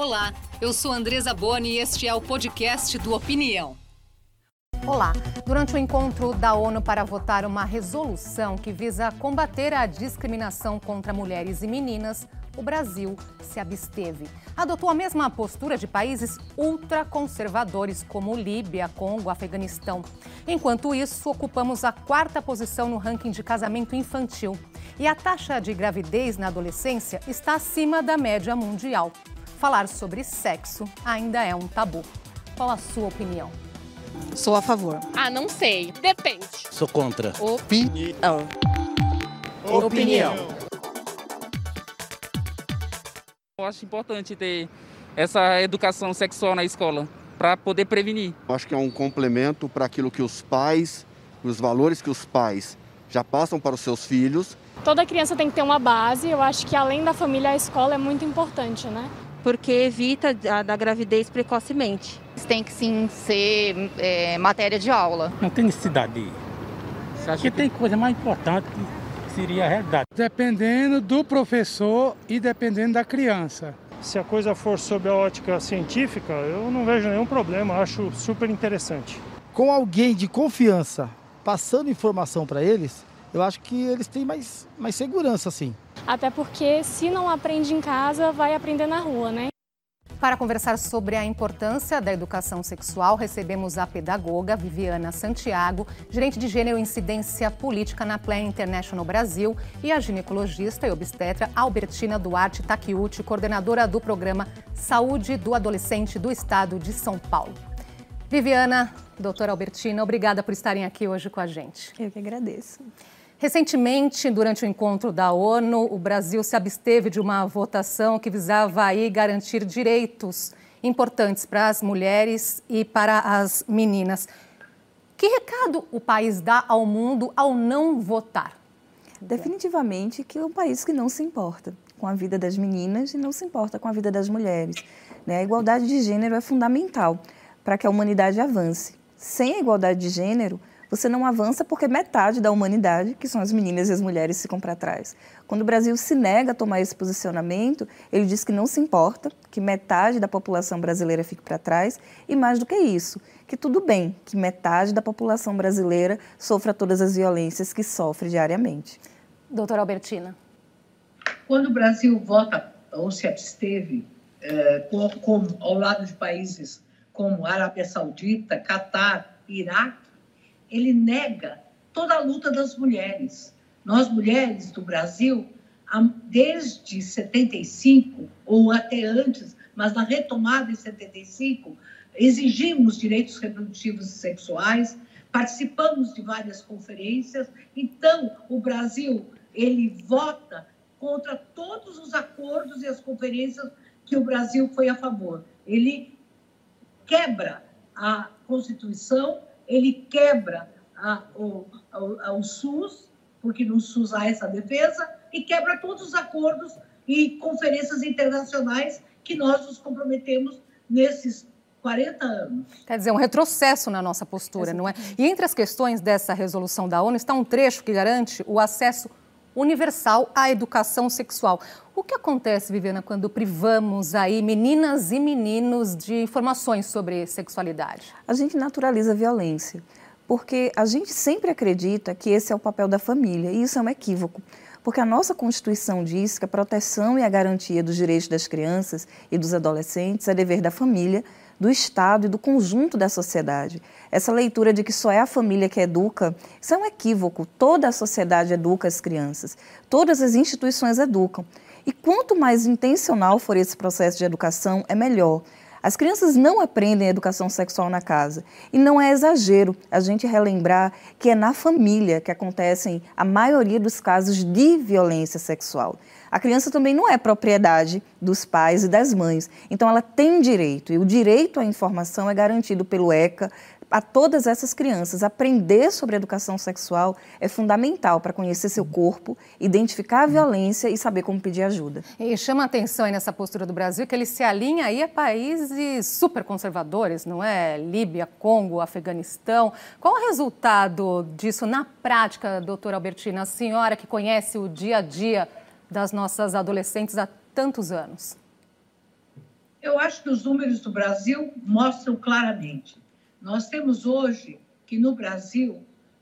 Olá, eu sou Andresa Boni e este é o podcast do Opinião. Olá. Durante o encontro da ONU para votar uma resolução que visa combater a discriminação contra mulheres e meninas, o Brasil se absteve. Adotou a mesma postura de países ultraconservadores como Líbia, Congo, Afeganistão. Enquanto isso, ocupamos a quarta posição no ranking de casamento infantil. E a taxa de gravidez na adolescência está acima da média mundial falar sobre sexo ainda é um tabu. Qual a sua opinião? Sou a favor. Ah, não sei. Depende. Sou contra. Opinião. Opinião. Eu acho importante ter essa educação sexual na escola para poder prevenir. Eu acho que é um complemento para aquilo que os pais, os valores que os pais já passam para os seus filhos. Toda criança tem que ter uma base. Eu acho que além da família, a escola é muito importante, né? Porque evita a da gravidez precocemente. Tem que sim ser é, matéria de aula. Não tem necessidade. Porque tem coisa mais importante que seria a realidade. Dependendo do professor e dependendo da criança. Se a coisa for sob a ótica científica, eu não vejo nenhum problema, acho super interessante. Com alguém de confiança passando informação para eles, eu acho que eles têm mais, mais segurança, sim. Até porque se não aprende em casa, vai aprender na rua, né? Para conversar sobre a importância da educação sexual, recebemos a pedagoga Viviana Santiago, gerente de gênero e incidência política na Plan International Brasil, e a ginecologista e obstetra Albertina Duarte Taquiuti, coordenadora do programa Saúde do Adolescente do Estado de São Paulo. Viviana, doutora Albertina, obrigada por estarem aqui hoje com a gente. Eu que agradeço. Recentemente, durante o encontro da ONU, o Brasil se absteve de uma votação que visava aí garantir direitos importantes para as mulheres e para as meninas. Que recado o país dá ao mundo ao não votar? Definitivamente que é um país que não se importa com a vida das meninas e não se importa com a vida das mulheres. Né? A igualdade de gênero é fundamental para que a humanidade avance. Sem a igualdade de gênero, você não avança porque metade da humanidade, que são as meninas e as mulheres, ficam para trás. Quando o Brasil se nega a tomar esse posicionamento, ele diz que não se importa, que metade da população brasileira fique para trás e mais do que isso, que tudo bem que metade da população brasileira sofra todas as violências que sofre diariamente. Doutora Albertina. Quando o Brasil vota ou se absteve, é, com, com, ao lado de países como Arábia Saudita, Catar, Iraque, ele nega toda a luta das mulheres. Nós, mulheres do Brasil, desde 75 ou até antes, mas na retomada em 75, exigimos direitos reprodutivos e sexuais, participamos de várias conferências. Então, o Brasil ele vota contra todos os acordos e as conferências que o Brasil foi a favor. Ele quebra a Constituição ele quebra a, o, a, o SUS, porque no SUS há essa defesa, e quebra todos os acordos e conferências internacionais que nós nos comprometemos nesses 40 anos. Quer dizer, um retrocesso na nossa postura, Exatamente. não é? E entre as questões dessa resolução da ONU está um trecho que garante o acesso universal à educação sexual. O que acontece, Viviana, quando privamos aí meninas e meninos de informações sobre sexualidade? A gente naturaliza a violência, porque a gente sempre acredita que esse é o papel da família, e isso é um equívoco. Porque a nossa Constituição diz que a proteção e a garantia dos direitos das crianças e dos adolescentes é dever da família, do Estado e do conjunto da sociedade. Essa leitura de que só é a família que educa, isso é um equívoco. Toda a sociedade educa as crianças, todas as instituições educam. E quanto mais intencional for esse processo de educação, é melhor. As crianças não aprendem educação sexual na casa. E não é exagero a gente relembrar que é na família que acontecem a maioria dos casos de violência sexual. A criança também não é propriedade dos pais e das mães. Então ela tem direito, e o direito à informação é garantido pelo ECA, a todas essas crianças. Aprender sobre educação sexual é fundamental para conhecer seu corpo, identificar a violência e saber como pedir ajuda. E chama a atenção aí nessa postura do Brasil que ele se alinha aí a países super conservadores, não é? Líbia, Congo, Afeganistão. Qual o resultado disso na prática, doutora Albertina, a senhora que conhece o dia a dia das nossas adolescentes há tantos anos? Eu acho que os números do Brasil mostram claramente. Nós temos hoje que no Brasil,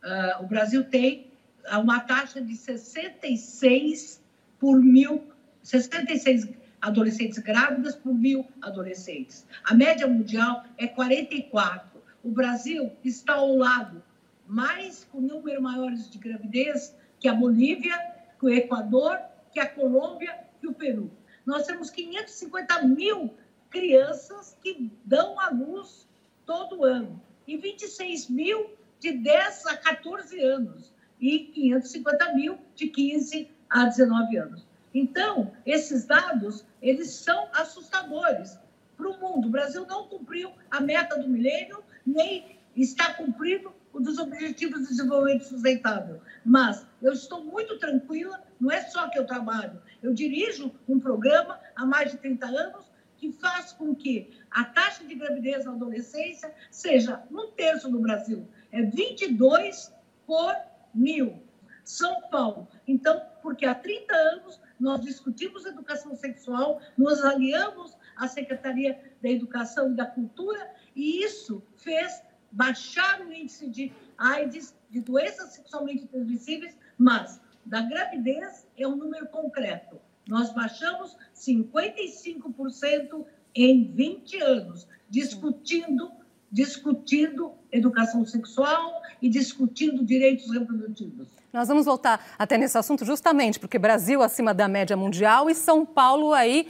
uh, o Brasil tem uma taxa de 66 por mil, 66 adolescentes grávidas por mil adolescentes. A média mundial é 44. O Brasil está ao lado, mais com número maiores de gravidez que a Bolívia, que o Equador, que a Colômbia, que o Peru. Nós temos 550 mil crianças que dão à luz todo ano e 26 mil de 10 a 14 anos e 550 mil de 15 a 19 anos. Então, esses dados, eles são assustadores para o mundo. O Brasil não cumpriu a meta do milênio, nem está cumprindo o dos Objetivos de Desenvolvimento Sustentável. Mas eu estou muito tranquila, não é só que eu trabalho, eu dirijo um programa há mais de 30 anos que faz com que a taxa de gravidez na adolescência seja um terço no Brasil, é 22 por mil. São Paulo. Então, porque há 30 anos nós discutimos educação sexual, nos aliamos à Secretaria da Educação e da Cultura, e isso fez baixar o índice de AIDS, de doenças sexualmente transmissíveis, mas da gravidez é um número concreto. Nós baixamos 55% em 20 anos, discutindo, discutindo educação sexual e discutindo direitos reprodutivos. Nós vamos voltar até nesse assunto justamente porque Brasil acima da média mundial e São Paulo aí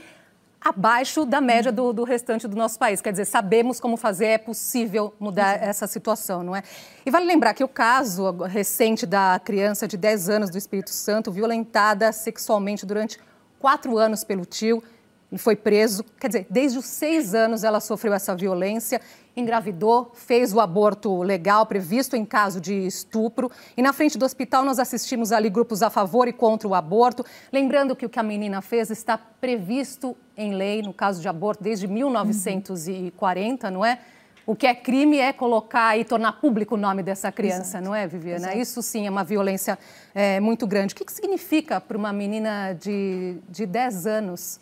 abaixo da média do, do, restante do nosso país. Quer dizer, sabemos como fazer, é possível mudar essa situação, não é? E vale lembrar que o caso recente da criança de 10 anos do Espírito Santo, violentada sexualmente durante quatro anos pelo tio, foi preso. Quer dizer, desde os seis anos ela sofreu essa violência, engravidou, fez o aborto legal previsto em caso de estupro. E na frente do hospital nós assistimos ali grupos a favor e contra o aborto. Lembrando que o que a menina fez está previsto em lei, no caso de aborto, desde 1940, não é? O que é crime é colocar e tornar público o nome dessa criança, Exato. não é, Viviana? Exato. Isso sim é uma violência é, muito grande. O que, que significa para uma menina de, de 10 anos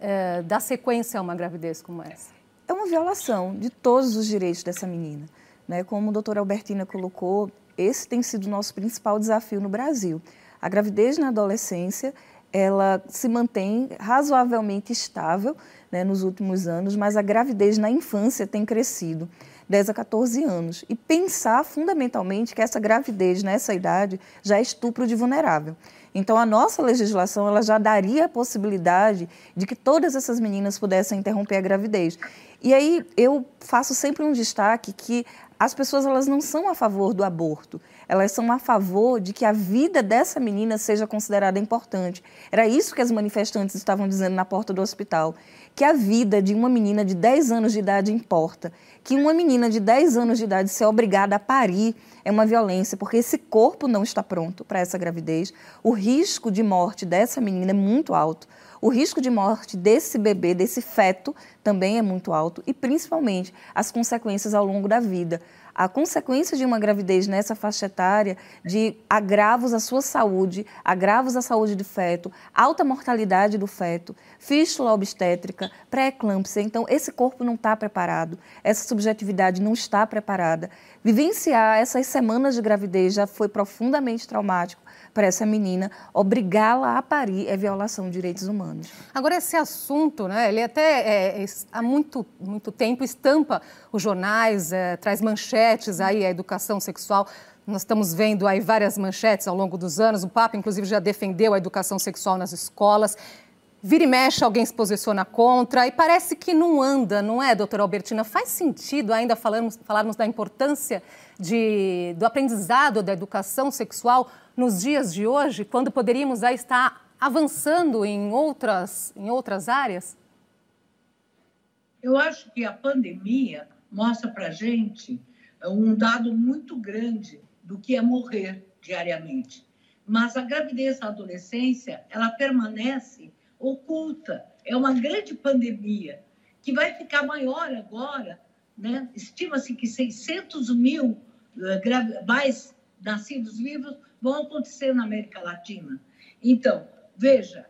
é, dar sequência a uma gravidez como essa? É uma violação de todos os direitos dessa menina. Né? Como a doutora Albertina colocou, esse tem sido o nosso principal desafio no Brasil. A gravidez na adolescência, ela se mantém razoavelmente estável né, nos últimos anos, mas a gravidez na infância tem crescido. 10 a 14 anos. E pensar fundamentalmente que essa gravidez nessa idade já é estupro de vulnerável. Então, a nossa legislação ela já daria a possibilidade de que todas essas meninas pudessem interromper a gravidez. E aí eu faço sempre um destaque que as pessoas elas não são a favor do aborto, elas são a favor de que a vida dessa menina seja considerada importante. Era isso que as manifestantes estavam dizendo na porta do hospital, que a vida de uma menina de 10 anos de idade importa, que uma menina de 10 anos de idade ser obrigada a parir é uma violência, porque esse corpo não está pronto para essa gravidez. O risco de morte dessa menina é muito alto. O risco de morte desse bebê, desse feto, também é muito alto e principalmente as consequências ao longo da vida a consequência de uma gravidez nessa faixa etária de agravos à sua saúde, agravos à saúde do feto, alta mortalidade do feto, fístula obstétrica, pré-eclâmpsia. Então, esse corpo não está preparado, essa subjetividade não está preparada. Vivenciar essas semanas de gravidez já foi profundamente traumático para essa menina, obrigá-la a parir é violação de direitos humanos. Agora, esse assunto, né, ele até é, há muito, muito tempo estampa os jornais, é, traz manchetes aí, a educação sexual. Nós estamos vendo aí várias manchetes ao longo dos anos. O Papa, inclusive, já defendeu a educação sexual nas escolas. Vira e mexe, alguém se posiciona contra e parece que não anda, não é, doutora Albertina? Faz sentido ainda falarmos, falarmos da importância de, do aprendizado da educação sexual nos dias de hoje, quando poderíamos já estar avançando em outras, em outras áreas? Eu acho que a pandemia mostra para a gente um dado muito grande do que é morrer diariamente. Mas a gravidez na adolescência, ela permanece oculta. É uma grande pandemia que vai ficar maior agora. Né? Estima-se que 600 mil uh, mais nascidos vivos vão acontecer na América Latina. Então, veja,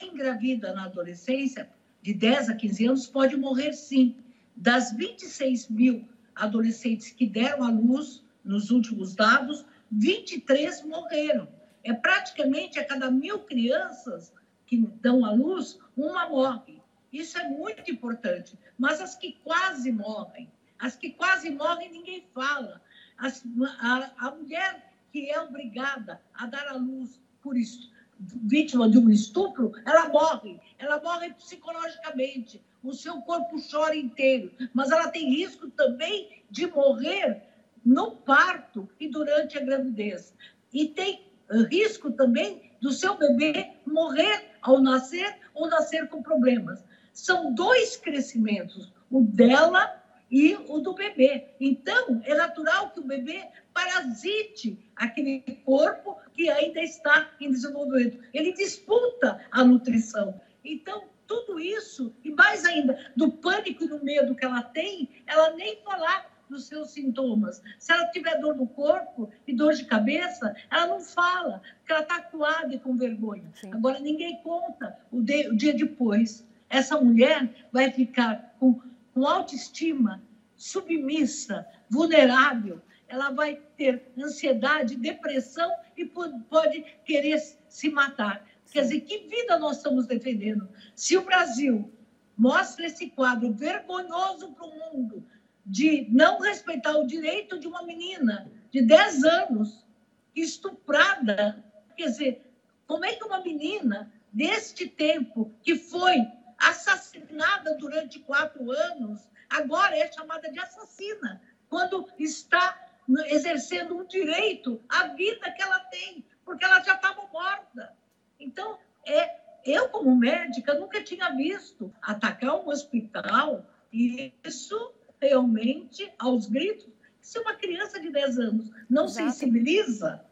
engravida na adolescência de 10 a 15 anos pode morrer sim. Das 26 mil adolescentes que deram à luz nos últimos dados, 23 morreram. É praticamente a cada mil crianças que dão à luz, uma morre. Isso é muito importante. Mas as que quase morrem, as que quase morrem, ninguém fala. As, a, a mulher que é obrigada a dar à luz por isso, vítima de um estupro, ela morre. Ela morre psicologicamente. O seu corpo chora inteiro. Mas ela tem risco também de morrer no parto e durante a gravidez. E tem risco também do seu bebê morrer ao nascer ou nascer com problemas. São dois crescimentos, o dela e o do bebê. Então, é natural que o bebê parasite aquele corpo que ainda está em desenvolvimento. Ele disputa a nutrição. Então, tudo isso, e mais ainda, do pânico e do medo que ela tem, ela nem falar dos seus sintomas. Se ela tiver dor no corpo e dor de cabeça, ela não fala, porque ela está acuada e com vergonha. Sim. Agora, ninguém conta o, de, o, dia depois. Essa mulher vai ficar com, com autoestima submissa, vulnerável. Ela vai ter ansiedade, depressão e pode querer se matar. Quer dizer, que vida nós estamos defendendo? Se o Brasil mostra esse quadro vergonhoso para o mundo, de não respeitar o direito de uma menina de 10 anos estuprada. Quer dizer, como é que uma menina deste tempo, que foi assassinada durante quatro anos, agora é chamada de assassina, quando está exercendo um direito à vida que ela tem, porque ela já estava morta. Então, é, eu, como médica, nunca tinha visto atacar um hospital, e isso realmente aos gritos. Se uma criança de 10 anos não Exato. sensibiliza,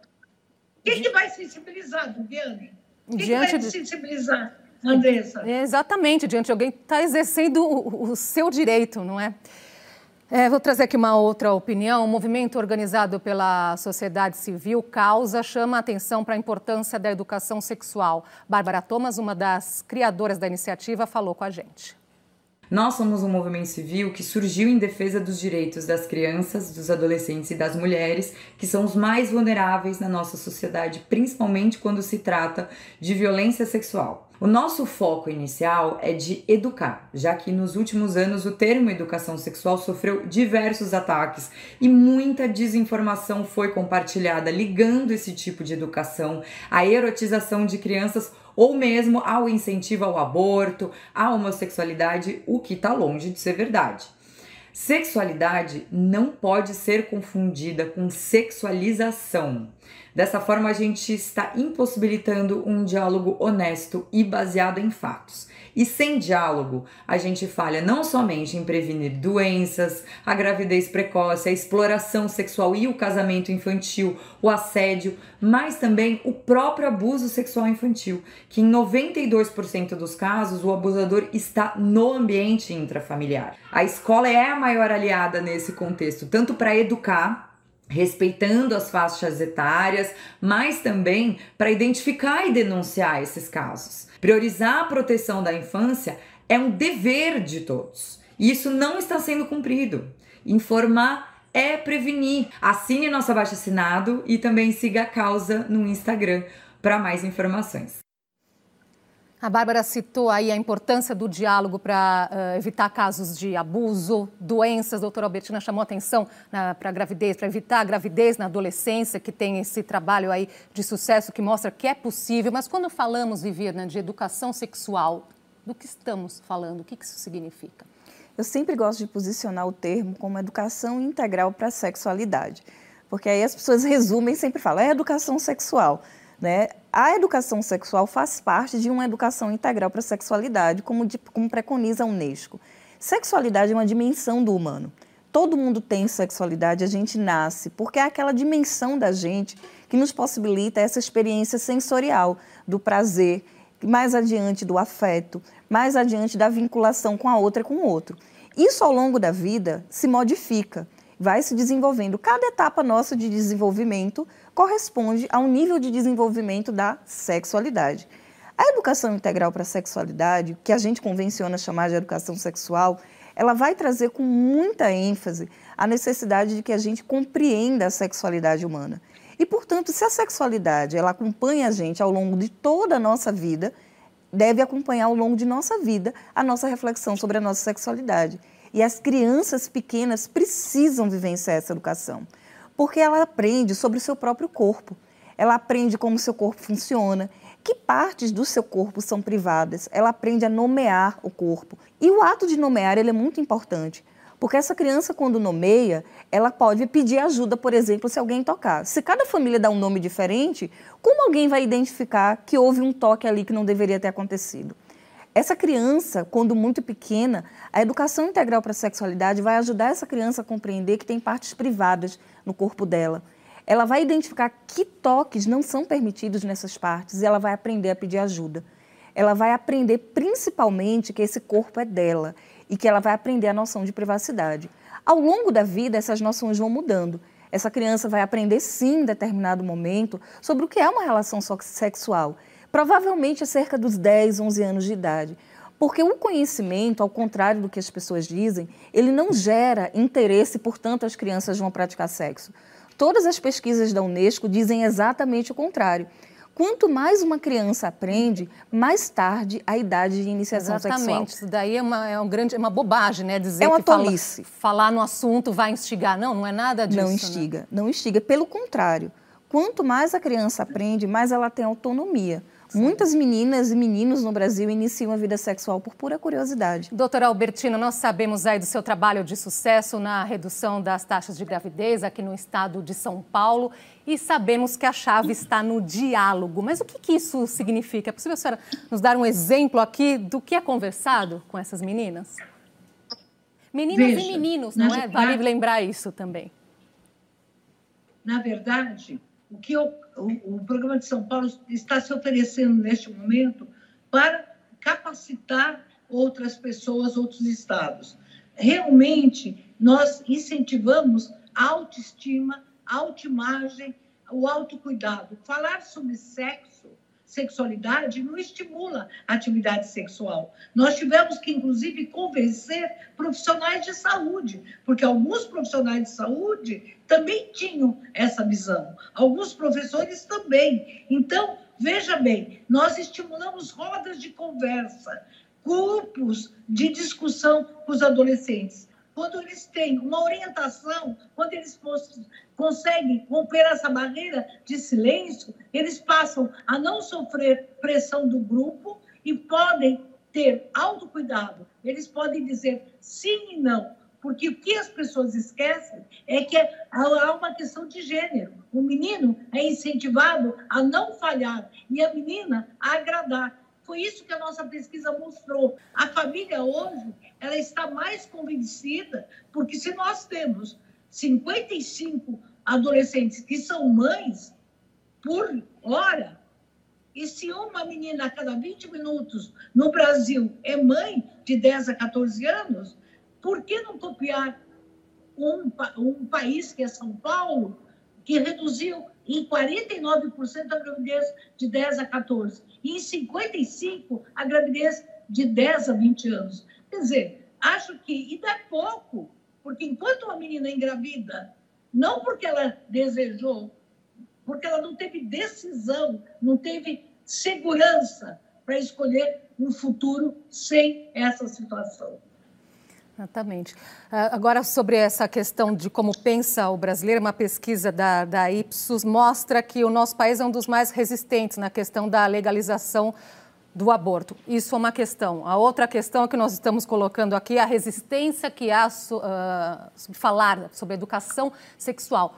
quem que vai sensibilizar, Viviane? Quem Diante que vai de... sensibilizar, Andressa? Exatamente, diante de alguém que está exercendo o, o seu direito, não é? É, vou trazer aqui uma outra opinião. O movimento organizado pela sociedade civil Causa chama a atenção para a importância da educação sexual. Bárbara Thomas, uma das criadoras da iniciativa, falou com a gente. Nós somos um movimento civil que surgiu em defesa dos direitos das crianças, dos adolescentes e das mulheres, que são os mais vulneráveis na nossa sociedade, principalmente quando se trata de violência sexual. O nosso foco inicial é de educar, já que nos últimos anos o termo educação sexual sofreu diversos ataques e muita desinformação foi compartilhada ligando esse tipo de educação à erotização de crianças ou mesmo ao incentivo ao aborto, à homossexualidade, o que está longe de ser verdade. Sexualidade não pode ser confundida com sexualização. Dessa forma, a gente está impossibilitando um diálogo honesto e baseado em fatos. E sem diálogo, a gente falha não somente em prevenir doenças, a gravidez precoce, a exploração sexual e o casamento infantil, o assédio, mas também o próprio abuso sexual infantil, que em 92% dos casos o abusador está no ambiente intrafamiliar. A escola é a maior aliada nesse contexto, tanto para educar respeitando as faixas etárias, mas também para identificar e denunciar esses casos. Priorizar a proteção da infância é um dever de todos. E isso não está sendo cumprido. Informar é prevenir. Assine nosso abaixo assinado e também siga a causa no Instagram para mais informações. A Bárbara citou aí a importância do diálogo para uh, evitar casos de abuso, doenças. A doutora Albertina chamou atenção para a gravidez, para evitar a gravidez na adolescência, que tem esse trabalho aí de sucesso que mostra que é possível. Mas quando falamos, Viviana, de educação sexual, do que estamos falando? O que isso significa? Eu sempre gosto de posicionar o termo como educação integral para a sexualidade, porque aí as pessoas resumem e sempre falam, é educação sexual. Né? A educação sexual faz parte de uma educação integral para a sexualidade, como, de, como preconiza a Unesco. Sexualidade é uma dimensão do humano. Todo mundo tem sexualidade, a gente nasce, porque é aquela dimensão da gente que nos possibilita essa experiência sensorial do prazer, mais adiante do afeto, mais adiante da vinculação com a outra e com o outro. Isso ao longo da vida se modifica, vai se desenvolvendo. Cada etapa nossa de desenvolvimento corresponde a um nível de desenvolvimento da sexualidade. A educação integral para a sexualidade, que a gente convenciona chamar de educação sexual, ela vai trazer com muita ênfase a necessidade de que a gente compreenda a sexualidade humana. E, portanto, se a sexualidade ela acompanha a gente ao longo de toda a nossa vida, deve acompanhar ao longo de nossa vida a nossa reflexão sobre a nossa sexualidade. E as crianças pequenas precisam vivenciar essa educação, porque ela aprende sobre o seu próprio corpo. Ela aprende como o seu corpo funciona, que partes do seu corpo são privadas. Ela aprende a nomear o corpo. E o ato de nomear ele é muito importante, porque essa criança, quando nomeia, ela pode pedir ajuda, por exemplo, se alguém tocar. Se cada família dá um nome diferente, como alguém vai identificar que houve um toque ali que não deveria ter acontecido? Essa criança, quando muito pequena, a educação integral para a sexualidade vai ajudar essa criança a compreender que tem partes privadas no corpo dela. Ela vai identificar que toques não são permitidos nessas partes e ela vai aprender a pedir ajuda. Ela vai aprender principalmente que esse corpo é dela e que ela vai aprender a noção de privacidade. Ao longo da vida, essas noções vão mudando. Essa criança vai aprender, sim, em determinado momento, sobre o que é uma relação sexual, provavelmente a cerca dos 10, 11 anos de idade. Porque o conhecimento, ao contrário do que as pessoas dizem, ele não gera interesse, portanto, as crianças vão praticar sexo. Todas as pesquisas da Unesco dizem exatamente o contrário. Quanto mais uma criança aprende, mais tarde a idade de iniciação Exatamente. sexual. Isso daí é uma, é um grande, é uma bobagem, né? Dizer É uma que fala- tolice. falar no assunto vai instigar. Não, não é nada disso. não né? instiga, não instiga. Pelo contrário, quanto mais a criança aprende, mais ela tem autonomia. Muitas meninas e meninos no Brasil iniciam a vida sexual por pura curiosidade. Doutora Albertina, nós sabemos aí do seu trabalho de sucesso na redução das taxas de gravidez aqui no estado de São Paulo e sabemos que a chave está no diálogo. Mas o que, que isso significa? É possível a senhora nos dar um exemplo aqui do que é conversado com essas meninas? Meninas Veja, e meninos, não é? Vale verdade- lembrar isso também. Na verdade, o que o, o programa de São Paulo está se oferecendo neste momento para capacitar outras pessoas, outros estados. Realmente, nós incentivamos a autoestima, a autoimagem, o autocuidado. Falar sobre sexo, sexualidade, não estimula a atividade sexual. Nós tivemos que, inclusive, convencer profissionais de saúde, porque alguns profissionais de saúde também tinham essa visão, alguns professores também. Então, veja bem, nós estimulamos rodas de conversa, grupos de discussão com os adolescentes. Quando eles têm uma orientação, quando eles cons- conseguem romper essa barreira de silêncio, eles passam a não sofrer pressão do grupo e podem ter autocuidado. Eles podem dizer sim e não. Porque o que as pessoas esquecem é que há uma questão de gênero. O menino é incentivado a não falhar e a menina a agradar. Foi isso que a nossa pesquisa mostrou. A família hoje, ela está mais convencida, porque se nós temos 55 adolescentes que são mães por hora, e se uma menina a cada 20 minutos no Brasil é mãe de 10 a 14 anos, por que não copiar um, um país que é São Paulo, que reduziu em 49% a gravidez de 10 a 14 e em 55% a gravidez de 10 a 20 anos. Quer dizer, acho que ainda é pouco, porque enquanto uma menina engravida, não porque ela desejou, porque ela não teve decisão, não teve segurança para escolher um futuro sem essa situação. Exatamente. Ah, Agora, sobre essa questão de como pensa o brasileiro, uma pesquisa da, da Ipsos mostra que o nosso país é um dos mais resistentes na questão da legalização do aborto. Isso é uma questão. A outra questão que nós estamos colocando aqui é a resistência que há sobre falar sobre educação sexual.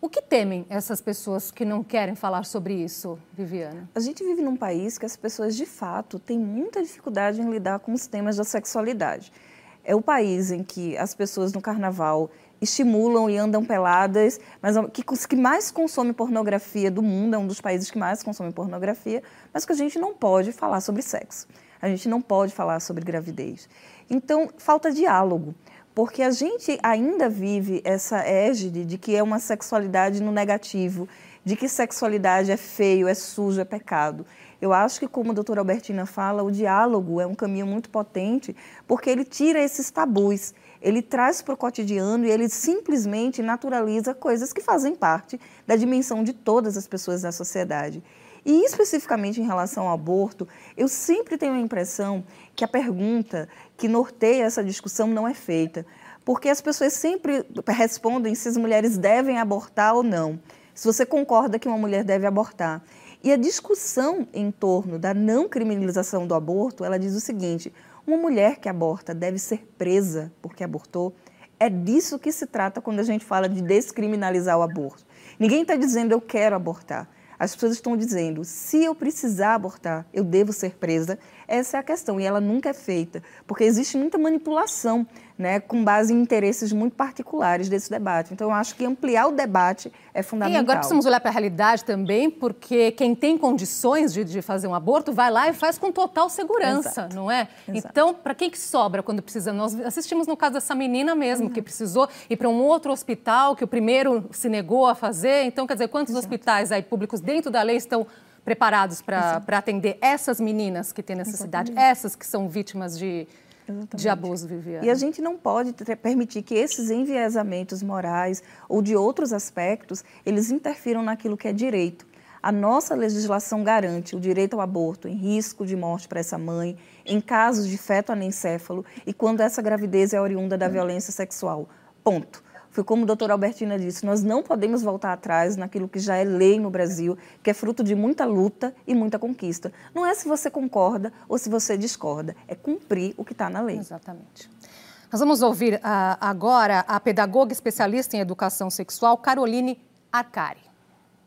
O que temem essas pessoas que não querem falar sobre isso, Viviana? A gente vive num país que as pessoas, de fato, têm muita dificuldade em lidar com os temas da sexualidade. É o país em que as pessoas no carnaval estimulam e andam peladas, mas que, que mais consome pornografia do mundo, é um dos países que mais consome pornografia, mas que a gente não pode falar sobre sexo. A gente não pode falar sobre gravidez. Então, falta diálogo porque a gente ainda vive essa égide de que é uma sexualidade no negativo, de que sexualidade é feio, é sujo, é pecado. Eu acho que, como a doutora Albertina fala, o diálogo é um caminho muito potente, porque ele tira esses tabus, ele traz para o cotidiano e ele simplesmente naturaliza coisas que fazem parte da dimensão de todas as pessoas da sociedade. E especificamente em relação ao aborto, eu sempre tenho a impressão que a pergunta que norteia essa discussão não é feita, porque as pessoas sempre respondem se as mulheres devem abortar ou não, se você concorda que uma mulher deve abortar. E a discussão em torno da não criminalização do aborto, ela diz o seguinte: uma mulher que aborta deve ser presa porque abortou. É disso que se trata quando a gente fala de descriminalizar o aborto. Ninguém está dizendo eu quero abortar. As pessoas estão dizendo, se eu precisar abortar, eu devo ser presa. Essa é a questão, e ela nunca é feita, porque existe muita manipulação né, com base em interesses muito particulares desse debate. Então, eu acho que ampliar o debate é fundamental. E agora precisamos olhar para a realidade também, porque quem tem condições de, de, fazer um aborto vai lá e faz com total segurança, Exato. não é? Exato. Então, para quem que sobra quando precisa? Nós assistimos no caso dessa menina mesmo, uhum. que precisou ir para um outro hospital, que o primeiro se negou a fazer. Então, quer dizer, quantos Exato. hospitais aí públicos dentro da lei estão preparados para atender essas meninas que têm necessidade, Exatamente. essas que são vítimas de Exatamente. de abuso, Viviane. E a gente não pode permitir que esses enviesamentos morais ou de outros aspectos, eles interfiram naquilo que é direito. A nossa legislação garante o direito ao aborto em risco de morte para essa mãe, em casos de feto anencéfalo e quando essa gravidez é oriunda da violência sexual. Ponto. Foi como a doutora Albertina disse, nós não podemos voltar atrás naquilo que já é lei no Brasil, que é fruto de muita luta e muita conquista. Não é se você concorda ou se você discorda, é cumprir o que está na lei. Exatamente. Nós vamos ouvir uh, agora a pedagoga especialista em educação sexual, Caroline Arcari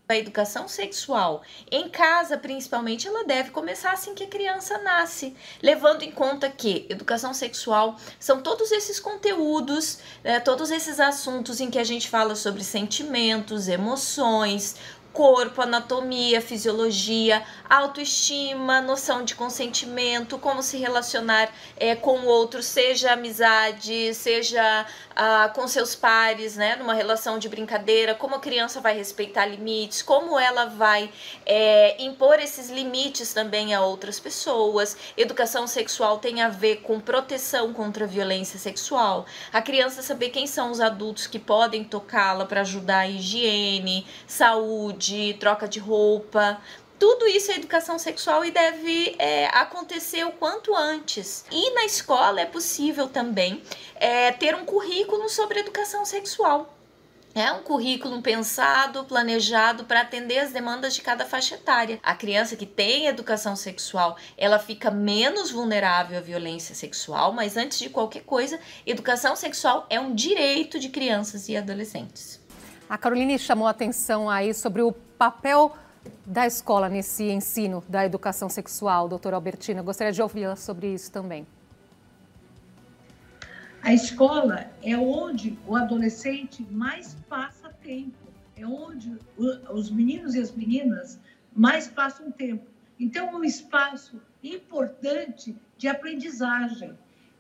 a educação sexual em casa, principalmente, ela deve começar assim que a criança nasce, levando em conta que educação sexual são todos esses conteúdos, né, todos esses assuntos em que a gente fala sobre sentimentos, emoções, corpo, anatomia, fisiologia, autoestima, noção de consentimento, como se relacionar é, com o outro, seja amizade, seja ah, com seus pares, né, numa relação de brincadeira, como a criança vai respeitar limites, como ela vai é, impor esses limites também a outras pessoas. Educação sexual tem a ver com proteção contra a violência sexual. A criança saber quem são os adultos que podem tocá-la para ajudar a higiene, saúde, troca de roupa, tudo isso é educação sexual e deve é, acontecer o quanto antes. E na escola é possível também é, ter um currículo sobre educação sexual. É um currículo pensado, planejado para atender as demandas de cada faixa etária. A criança que tem educação sexual, ela fica menos vulnerável à violência sexual, mas antes de qualquer coisa, educação sexual é um direito de crianças e adolescentes. A Caroline chamou a atenção aí sobre o papel da escola nesse ensino da educação sexual, doutora Albertina? Gostaria de ouvi-la sobre isso também. A escola é onde o adolescente mais passa tempo, é onde os meninos e as meninas mais passam tempo. Então, é um espaço importante de aprendizagem.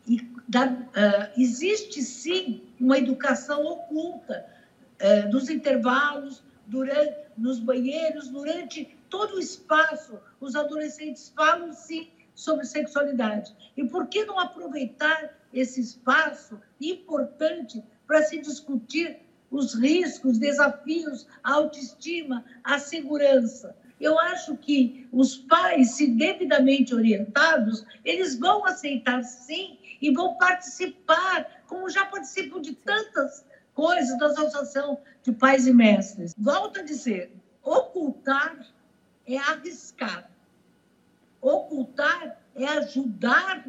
E da, uh, existe sim uma educação oculta uh, dos intervalos, durante, nos banheiros, durante todo o espaço, os adolescentes falam sim sobre sexualidade. E por que não aproveitar esse espaço importante para se discutir os riscos, desafios, a autoestima, a segurança? Eu acho que os pais, se devidamente orientados, eles vão aceitar sim e vão participar, como já participam de tantas coisas da Associação de Pais e Mestres. Volto a dizer, ocultar é arriscar. Ocultar é ajudar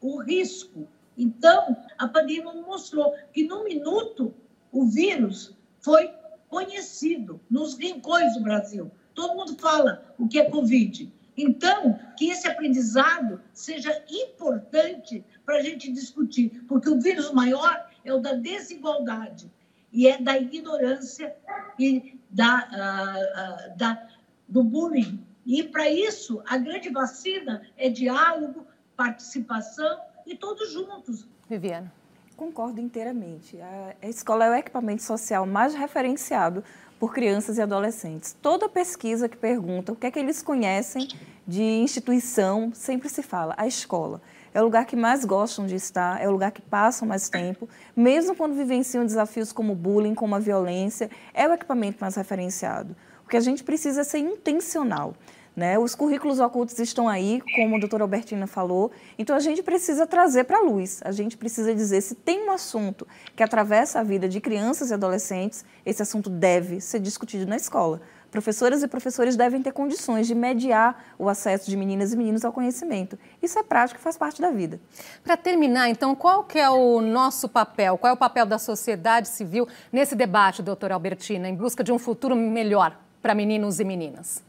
o risco. Então, a pandemia mostrou que, no minuto, o vírus foi conhecido nos rincões do Brasil. Todo mundo fala o que é Covid. Então, que esse aprendizado seja importante para a gente discutir, porque o vírus maior é o da desigualdade e é da ignorância e da, uh, uh, da, do bullying. E, para isso, a grande vacina é diálogo, participação e todos juntos. Viviana. Concordo inteiramente. A escola é o equipamento social mais referenciado por crianças e adolescentes. Toda pesquisa que pergunta o que é que eles conhecem de instituição sempre se fala a escola. É o lugar que mais gostam de estar, é o lugar que passam mais tempo, mesmo quando vivenciam desafios como bullying, como a violência, é o equipamento mais referenciado. O que a gente precisa é ser intencional. Né? Os currículos ocultos estão aí, como a doutora Albertina falou, então a gente precisa trazer para a luz, a gente precisa dizer se tem um assunto que atravessa a vida de crianças e adolescentes, esse assunto deve ser discutido na escola. Professoras e professores devem ter condições de mediar o acesso de meninas e meninos ao conhecimento. Isso é prático e faz parte da vida. Para terminar, então, qual que é o nosso papel? Qual é o papel da sociedade civil nesse debate, doutora Albertina, em busca de um futuro melhor para meninos e meninas?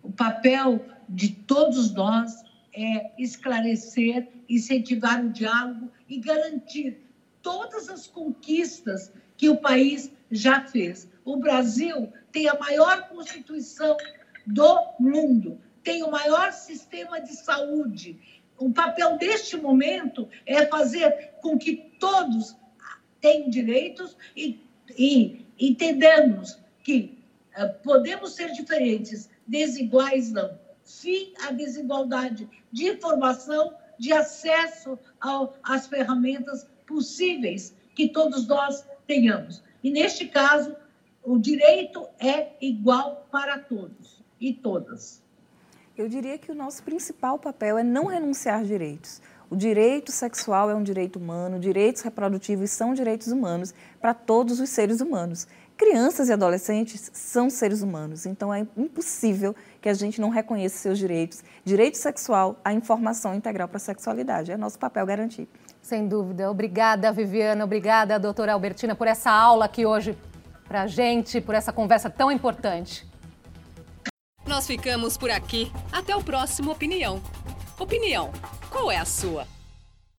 O papel de todos nós é esclarecer, incentivar o diálogo e garantir todas as conquistas que o país já fez. O Brasil tem a maior Constituição do mundo, tem o maior sistema de saúde. O papel deste momento é fazer com que todos tenham direitos e, e entendamos que uh, podemos ser diferentes, desiguais não. Fim à desigualdade de informação, de acesso ao, às ferramentas possíveis que todos nós tenhamos. E, neste caso, o direito é igual para todos e todas. Eu diria que o nosso principal papel é não renunciar a direitos. O direito sexual é um direito humano, direitos reprodutivos são direitos humanos para todos os seres humanos. Crianças e adolescentes são seres humanos, então é impossível que a gente não reconheça seus direitos. Direito sexual, a informação integral para a sexualidade. É nosso papel garantir. Sem dúvida. Obrigada, Viviana. Obrigada, doutora Albertina, por essa aula aqui hoje para a gente, por essa conversa tão importante. Nós ficamos por aqui. Até o próximo Opinião. Opinião, qual é a sua?